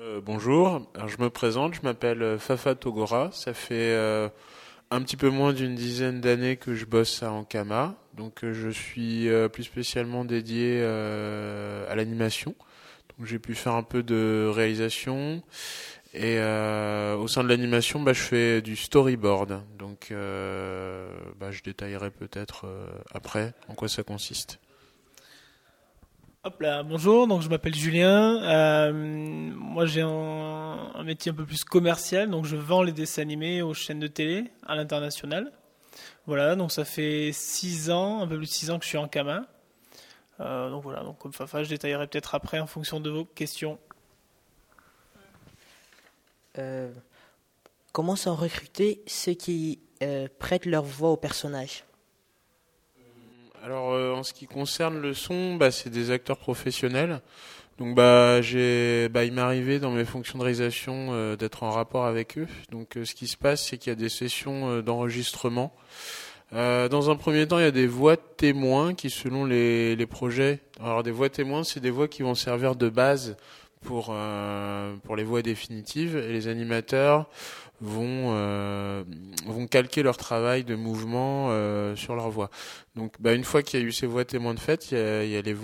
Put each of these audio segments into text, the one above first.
Euh, bonjour, je me présente, je m'appelle euh, Fafa Togora, ça fait euh, un petit peu moins d'une dizaine d'années que je bosse à Ankama, donc je suis plus spécialement dédié à l'animation, donc j'ai pu faire un peu de réalisation. Et au sein de l'animation bah, je fais du storyboard, donc bah, je détaillerai peut-être après en quoi ça consiste. Bonjour, donc je m'appelle Julien. Euh, moi j'ai un, métier un peu plus commercial, donc je vends les dessins animés aux chaînes de télé à l'international. Voilà, donc ça fait 6 ans, un peu plus de 6 ans que je suis en Kama. Euh, donc voilà, donc comme Fafa, je détaillerai peut-être après en fonction de vos questions. Euh, comment sont recrutés ceux qui prêtent leur voix au personnage? En ce qui concerne le son, bah, c'est des acteurs professionnels. Donc bah bah, il m'est arrivé dans mes fonctions de réalisation euh, d'être en rapport avec eux. Donc euh, ce qui se passe c'est qu'il y a des sessions euh, d'enregistrement. Dans un premier temps, il y a des voix témoins qui selon les, les projets. Alors des voix témoins, c'est des voix qui vont servir de base pour euh, pour les voix définitives et les animateurs vont euh, vont calquer leur travail de mouvement euh, sur leur voix. Donc, bah, une fois qu'il y a eu ces voix témoins de fait, il y a, les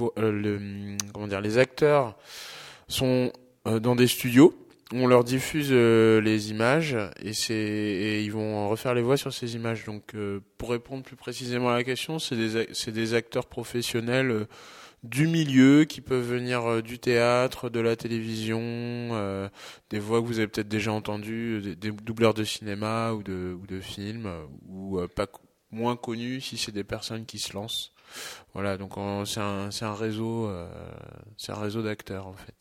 comment dire, les acteurs sont dans des studios. On leur diffuse les images et et ils vont refaire les voix sur ces images. Donc, pour répondre plus précisément à la question, c'est des des acteurs professionnels. Du milieu qui peuvent venir euh, du théâtre, de la télévision, euh, des voix que vous avez peut-être déjà entendues, des, des doubleurs de cinéma ou de, ou de films, euh, ou euh, pas moins connus si c'est des personnes qui se lancent. Voilà, donc on- c'est un, c'est un réseau, euh, c'est un réseau d'acteurs en fait.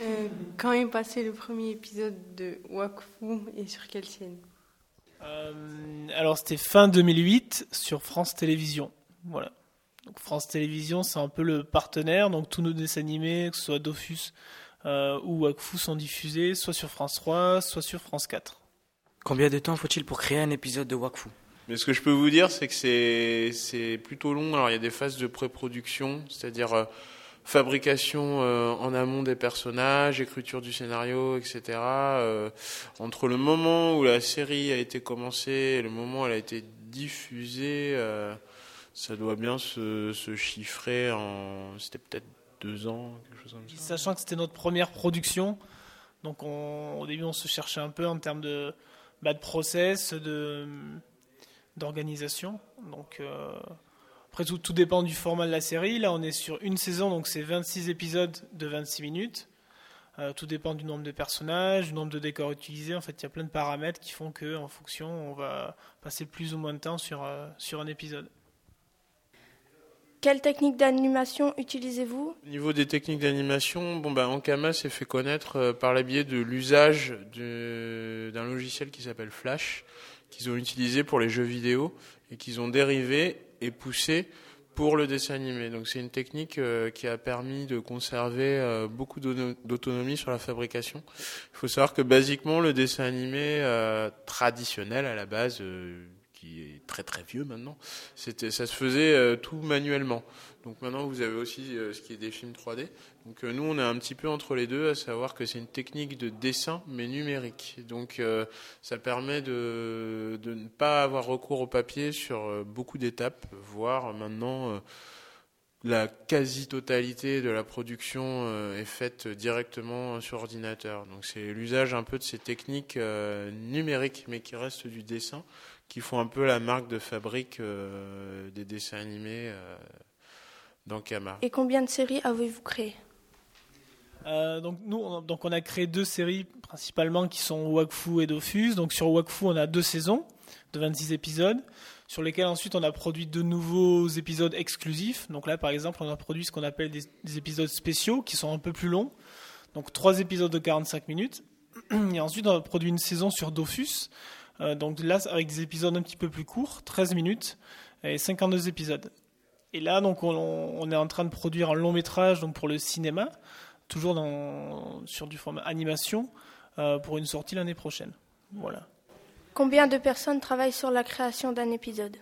Euh, quand est passé le premier épisode de Wakfu et sur quelle chaîne? Euh, alors c'était fin 2008 sur France Télévisions. Voilà. Donc France Télévisions, c'est un peu le partenaire. Donc tous nos dessins animés, que ce soit Dofus euh, ou Wakfu, sont diffusés soit sur France 3, soit sur France 4. Combien de temps faut-il pour créer un épisode de Wakfu? Mais ce que je peux vous dire, c'est que c'est c'est plutôt long. Alors il y a des phases de pré-production, c'est-à-dire euh, fabrication euh, en amont des personnages, écriture du scénario, etc. Euh, entre le moment où la série a été commencée et le moment où elle a été diffusée, euh, ça doit bien se, chiffrer en... C'était peut-être deux ans, quelque chose comme ça. Sachant que c'était notre première production, donc on- au début on se cherchait un peu en termes de, bah, process, de d'organisation. Donc euh, après tout, tout dépend du format de la série. Là on est sur une saison, donc c'est 26 épisodes de 26 minutes. Euh, tout dépend du nombre de personnages, du nombre de décors utilisés. En fait, il y a plein de paramètres qui font que, en fonction, on va passer plus ou moins de temps sur, euh, sur un épisode. Quelle technique d'animation utilisez-vous? Au niveau des techniques d'animation, bon bah Ankama s'est fait connaître euh, par le biais de l'usage d'un logiciel qui s'appelle Flash, qu'ils ont utilisé pour les jeux vidéo et qu'ils ont dérivé et poussé pour le dessin animé. Donc c'est une technique euh, qui a permis de conserver euh, beaucoup d'auto- d'autonomie sur la fabrication. Il faut savoir que basiquement le dessin animé traditionnel à la base, qui est très très vieux maintenant, c'était ça se faisait euh, tout manuellement. Donc maintenant vous avez aussi euh, ce qui est des films 3D. Donc euh, nous on est un petit peu entre les deux, à savoir que c'est une technique de dessin mais numérique. Donc ça permet de, de ne pas avoir recours au papier sur beaucoup d'étapes, voire maintenant la quasi-totalité de la production euh, est faite directement sur ordinateur. Donc c'est l'usage un peu de ces techniques euh, numériques mais qui restent du dessin, qui font un peu la marque de fabrique euh, des dessins animés euh, dans Kama. Et combien de séries avez-vous créées? Euh, donc nous, on, donc on a créé deux séries principalement qui sont Wakfu et Dofus. Donc sur Wakfu, on a deux saisons de 26 épisodes, sur lesquels ensuite on a produit de nouveaux épisodes exclusifs. Donc là, par exemple, on a produit ce qu'on appelle des, des épisodes spéciaux qui sont un peu plus longs. Donc trois épisodes de 45 minutes. Et ensuite, on a produit une saison sur Dofus. Euh, donc là, avec des épisodes un petit peu plus courts, 13 minutes et 52 épisodes. Et là, donc, on, on est en train de produire un long métrage donc pour le cinéma toujours dans, sur du format animation, euh, pour une sortie l'année prochaine. Voilà. Combien de personnes travaillent sur la création d'un épisode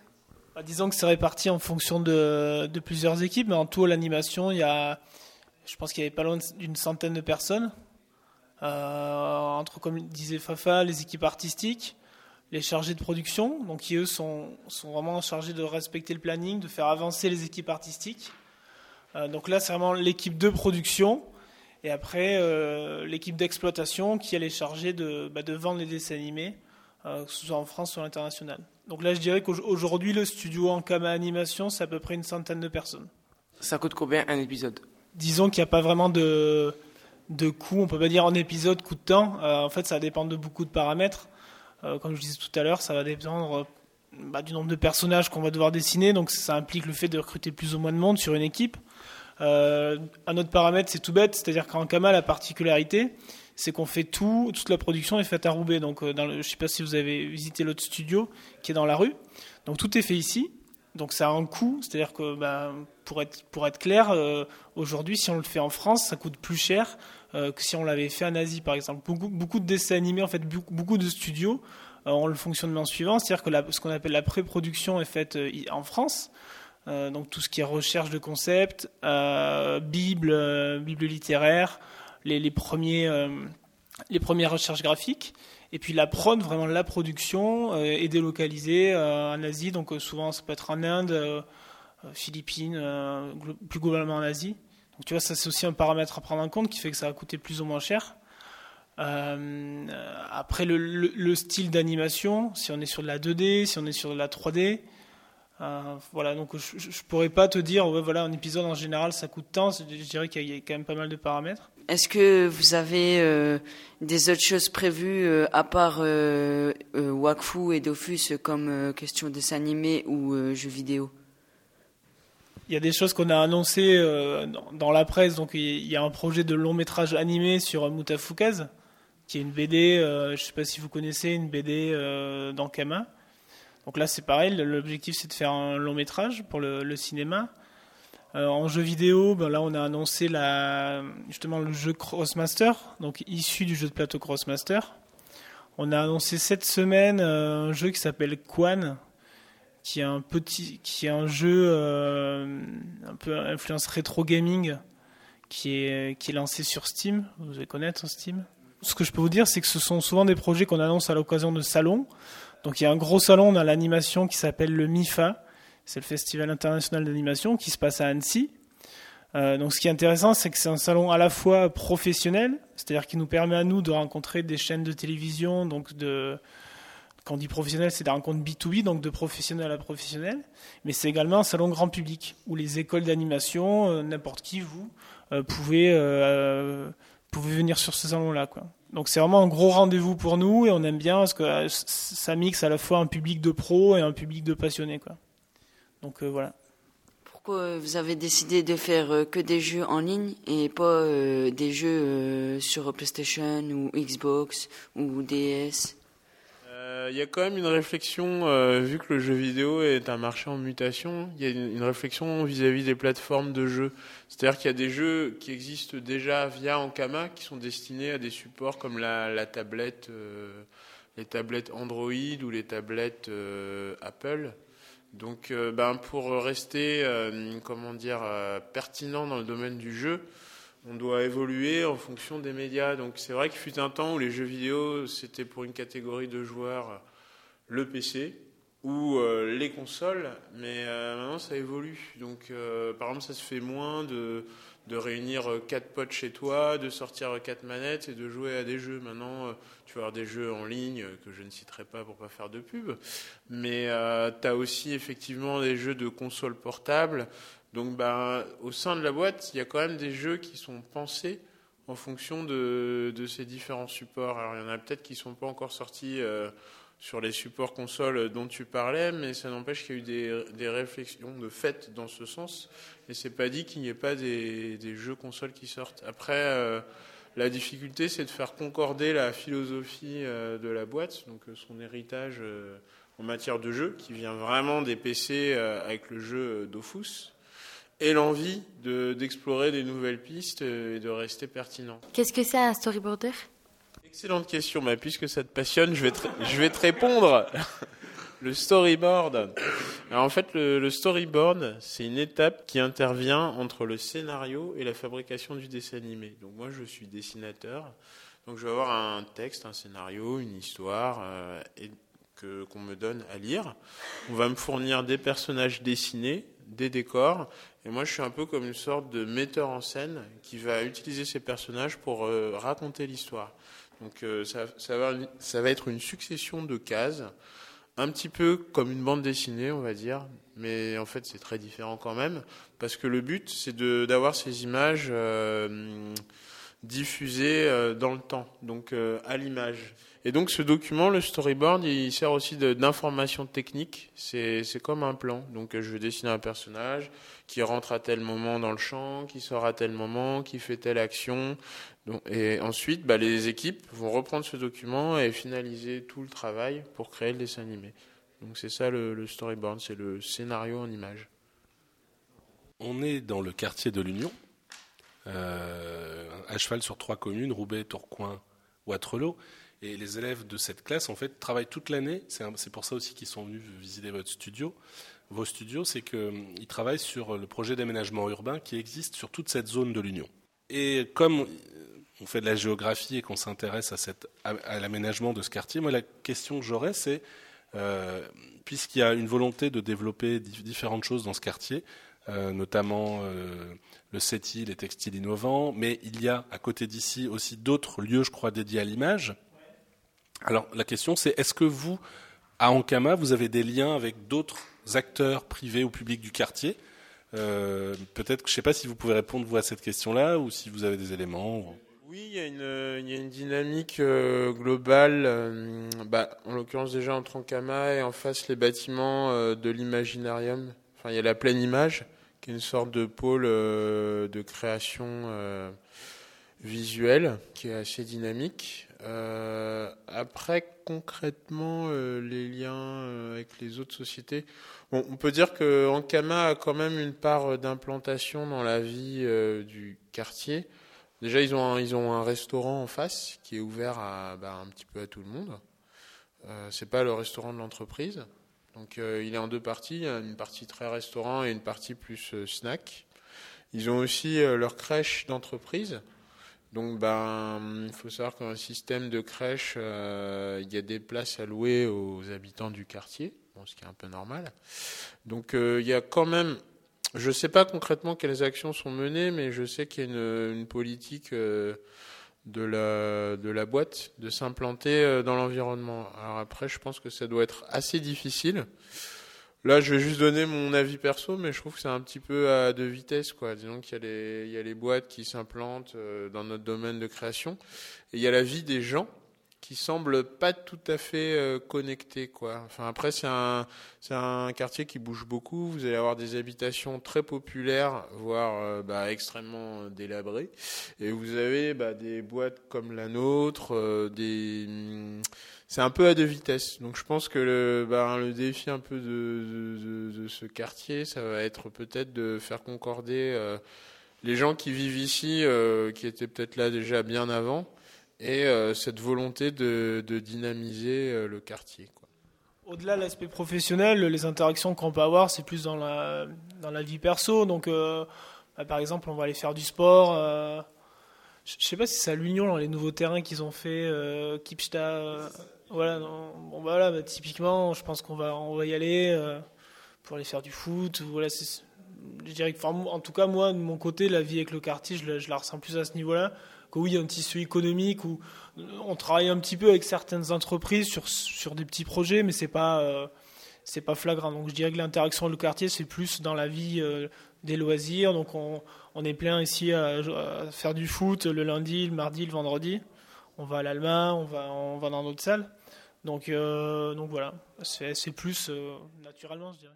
Bah, disons que c'est réparti en fonction de, plusieurs équipes, mais en tout, l'animation, il y a, je pense qu'il y avait pas loin d'une centaine de personnes. entre, comme disait Fafa, les équipes artistiques, les chargés de production, donc qui eux sont, sont vraiment chargés de respecter le planning, de faire avancer les équipes artistiques. donc là, c'est vraiment l'équipe de production et après, euh, l'équipe d'exploitation qui est chargée de, bah, de vendre les dessins animés, euh, que ce soit en France ou à l'international. Donc là, je dirais qu'aujourd'hui, le studio en Kama Animation, c'est à peu près une centaine de personnes. Ça coûte combien un épisode? Disons qu'il n'y a pas vraiment de, de coût. On peut pas dire en épisode, coût de temps. Euh, en fait, ça dépend de beaucoup de paramètres. comme je disais tout à l'heure, ça va dépendre bah, du nombre de personnages qu'on va devoir dessiner. Donc ça implique le fait de recruter plus ou moins de monde sur une équipe. Euh, un autre paramètre, c'est tout bête, c'est-à-dire qu'en Kama, la particularité, c'est qu'on fait tout, toute la production est faite à Roubaix. Donc, euh, je ne sais pas si vous avez visité l'autre studio qui est dans la rue. Donc, tout est fait ici. Donc, ça a un coût. C'est-à-dire que, ben, pour, être, clair, euh, aujourd'hui, si on le fait en France, ça coûte plus cher que si on l'avait fait en Asie, par exemple. Beaucoup, de dessins animés, en fait, beaucoup, de studios ont le fonctionnement suivant. C'est-à-dire que ce qu'on appelle la pré-production est faite en France. Euh, donc tout ce qui est recherche de concepts, euh, bible, euh, bible littéraire, les, premiers, les premières recherches graphiques. Et puis la prod, vraiment la production, est délocalisée en Asie. Donc souvent ça peut être en Inde, Philippines, plus globalement en Asie. Donc tu vois, ça c'est aussi un paramètre à prendre en compte qui fait que ça va coûter plus ou moins cher. après le, le style d'animation, si on est sur de la 2D, si on est sur de la 3D, euh, voilà, donc je, ne pourrais pas te dire, voilà, un épisode en général ça coûte tant. Je dirais qu'il y a quand même pas mal de paramètres. Est-ce que vous avez euh, des autres choses prévues euh, à part Wakfu et Dofus comme question dessin animé ou jeux vidéo? Il y a des choses qu'on a annoncées dans, la presse. Donc, il y a un projet de long métrage animé sur Mutafukaz, qui est une BD, je ne sais pas si vous connaissez, une BD d'Ankama. Donc là, c'est pareil. L'objectif, c'est de faire un long métrage pour le, cinéma. Euh, en jeu vidéo, ben là, on a annoncé justement le jeu Crossmaster, donc issu du jeu de plateau Crossmaster. On a annoncé cette semaine euh, un jeu qui s'appelle Quan, qui est un petit, qui est un jeu euh, un peu influence rétro gaming, qui est qui est lancé sur Steam. Vous allez connaître Steam. Ce que je peux vous dire, c'est que ce sont souvent des projets qu'on annonce à l'occasion de salons. Donc il y a un gros salon dans l'animation qui s'appelle le MIFA, c'est le Festival international d'animation qui se passe à Annecy. Euh, donc ce qui est intéressant, c'est que c'est un salon à la fois professionnel, c'est-à-dire qui nous permet à nous de rencontrer des chaînes de télévision, donc de quand on dit professionnel, c'est des rencontres B2B, donc de professionnel à professionnel, mais c'est également un salon grand public, où les écoles d'animation, euh, n'importe qui, vous, euh, pouvez, pouvez venir sur ce salon-là. Donc c'est vraiment un gros rendez-vous pour nous et on aime bien parce que ça mixe à la fois un public de pros et un public de passionnés. Donc euh, voilà. Pourquoi vous avez décidé de faire euh, que des jeux en ligne et pas des jeux sur PlayStation ou Xbox ou DS il y a quand même une réflexion, vu que le jeu vidéo est un marché en mutation, il y a une, réflexion vis-à-vis des plateformes de jeux. C'est-à-dire qu'il y a des jeux qui existent déjà via Ankama qui sont destinés à des supports comme la, tablette, euh, les tablettes Android ou les tablettes euh, Apple. Donc, euh, ben, pour rester, comment dire, pertinent dans le domaine du jeu, on doit évoluer en fonction des médias. Donc, c'est vrai qu'il fut un temps où les jeux vidéo, c'était pour une catégorie de joueurs le PC ou euh, les consoles, mais euh, maintenant ça évolue. Donc, euh, par exemple, ça se fait moins de, de réunir quatre potes chez toi, de sortir quatre manettes et de jouer à des jeux. Maintenant, tu vas avoir des jeux en ligne que je ne citerai pas pour pas faire de pub, mais tu as aussi effectivement des jeux de consoles portables. Donc, ben, au sein de la boîte, il y a quand même des jeux qui sont pensés en fonction de, ces différents supports. Alors, il y en a peut-être qui sont pas encore sortis sur les supports consoles dont tu parlais, mais ça n'empêche qu'il y a eu des, réflexions de fait dans ce sens, et c'est pas dit qu'il n'y ait pas des, jeux consoles qui sortent. Après, euh, la difficulté, c'est de faire concorder la philosophie euh, de la boîte, donc euh, son héritage en matière de jeu, qui vient vraiment des PC avec le jeu Dofus, et l'envie d'explorer des nouvelles pistes et de rester pertinent. Qu'est-ce que c'est un storyboarder? Excellente question, puisque ça te passionne, je vais te, répondre. Le storyboard. En fait, le, storyboard, c'est une étape qui intervient entre le scénario et la fabrication du dessin animé. Donc moi, je suis dessinateur. Donc je vais avoir un texte, un scénario, une histoire, euh, que qu'on me donne à lire. On va me fournir des personnages dessinés, des décors, et moi je suis un peu comme une sorte de metteur en scène qui va utiliser ces personnages pour euh, raconter l'histoire. Donc euh, ça, va, être une succession de cases, un petit peu comme une bande dessinée, on va dire, mais en fait c'est très différent quand même, parce que le but c'est d'avoir ces images euh, diffusées euh, dans le temps, donc à l'image. Et donc ce document, le storyboard, il sert aussi d'information technique. C'est comme un plan. Donc je vais dessiner un personnage qui rentre à tel moment dans le champ, qui sort à tel moment, qui fait telle action. Et ensuite, bah, les équipes vont reprendre ce document et finaliser tout le travail pour créer le dessin animé. Donc c'est ça le, storyboard, c'est le scénario en image. On est dans le quartier de l'Union, euh, à cheval sur trois communes, Roubaix, Tourcoing, Waterloo. Et les élèves de cette classe, en fait, travaillent toute l'année. C'est pour ça aussi qu'ils sont venus visiter votre studio. Vos studios, c'est qu'ils travaillent sur le projet d'aménagement urbain qui existe sur toute cette zone de l'Union. Et comme on fait de la géographie et qu'on s'intéresse à, l'aménagement de ce quartier, moi, la question que j'aurais, c'est, euh, puisqu'il y a une volonté de développer di- différentes choses dans ce quartier, euh, notamment euh, le CETI, les textiles innovants, mais il y a à côté d'ici aussi d'autres lieux, je crois, dédiés à l'image. Alors la question c'est est-ce que vous, à Ankama, vous avez des liens avec d'autres acteurs privés ou publics du quartier? Euh, Peut-être, je ne sais pas si vous pouvez répondre vous à cette question-là ou si vous avez des éléments. Oui, il y a une, dynamique euh, globale, euh, bah, en l'occurrence déjà entre Ankama et en face les bâtiments de l'imaginarium. Enfin, il y a la pleine image, qui est une sorte de pôle de création visuelle, qui est assez dynamique. Après, concrètement, les liens avec les autres sociétés, on peut dire que Ankama a quand même une part d'implantation dans la vie euh, du quartier. Déjà, ils ont un, restaurant en face qui est ouvert à bah, un petit peu à tout le monde. Euh, c'est pas le restaurant de l'entreprise. Donc, euh, il est en deux parties. Une partie très restaurant et une partie plus euh, snack. Ils ont aussi euh, leur crèche d'entreprise. Donc, ben, il faut savoir qu'un système de crèche, euh, il y a des places allouées aux habitants du quartier, ce qui est un peu normal. Donc, euh, il y a quand même je ne sais pas concrètement quelles actions sont menées, mais je sais qu'il y a une, politique euh, de, la, de la boîte de s'implanter euh, dans l'environnement. Alors après, je pense que ça doit être assez difficile. Là, je vais juste donner mon avis perso, mais je trouve que c'est un petit peu à deux vitesses. Quoi. Disons qu'il y, a les- y a les boîtes qui s'implantent dans notre domaine de création, et il y a la vie des gens qui semble pas tout à fait euh, connectés. Quoi. Enfin, après, c'est un, c'est un quartier qui bouge beaucoup. Vous allez avoir des habitations très populaires, voire euh, bah, extrêmement délabrées. Et vous avez bah, des boîtes comme la nôtre, euh, hum, c'est un peu à deux vitesses. Donc je pense que le, bah, défi un peu de, ce quartier, ça va être peut-être de faire concorder euh, les gens qui vivent ici, euh, qui étaient peut-être là déjà bien avant, et euh, cette volonté de, dynamiser euh, le quartier. Au-delà de l'aspect professionnel, les interactions qu'on peut avoir, c'est plus dans la, vie perso. Donc, euh, bah, par exemple, on va aller faire du sport. je je sais pas si c'est à l'Union, dans les nouveaux terrains qu'ils ont fait, Kipsta. voilà, bon, bah, voilà, bah, typiquement, je pense qu'on va, y aller pour aller faire du foot. Je dirais que, en tout cas, moi, de mon côté, la vie avec le quartier, je la, ressens plus à ce niveau-là. Que oui, il y a un tissu économique où on travaille un petit peu avec certaines entreprises sur, sur des petits projets, mais c'est pas, euh, pas flagrant. Donc je dirais que l'interaction avec le quartier, c'est plus dans la vie euh, des loisirs. Donc on, on est plein ici à, faire du foot le lundi, le mardi, le vendredi. On va à l'Alma, on va, on va dans d'autres salles. Donc, euh, donc voilà, c'est plus euh, naturellement, je dirais.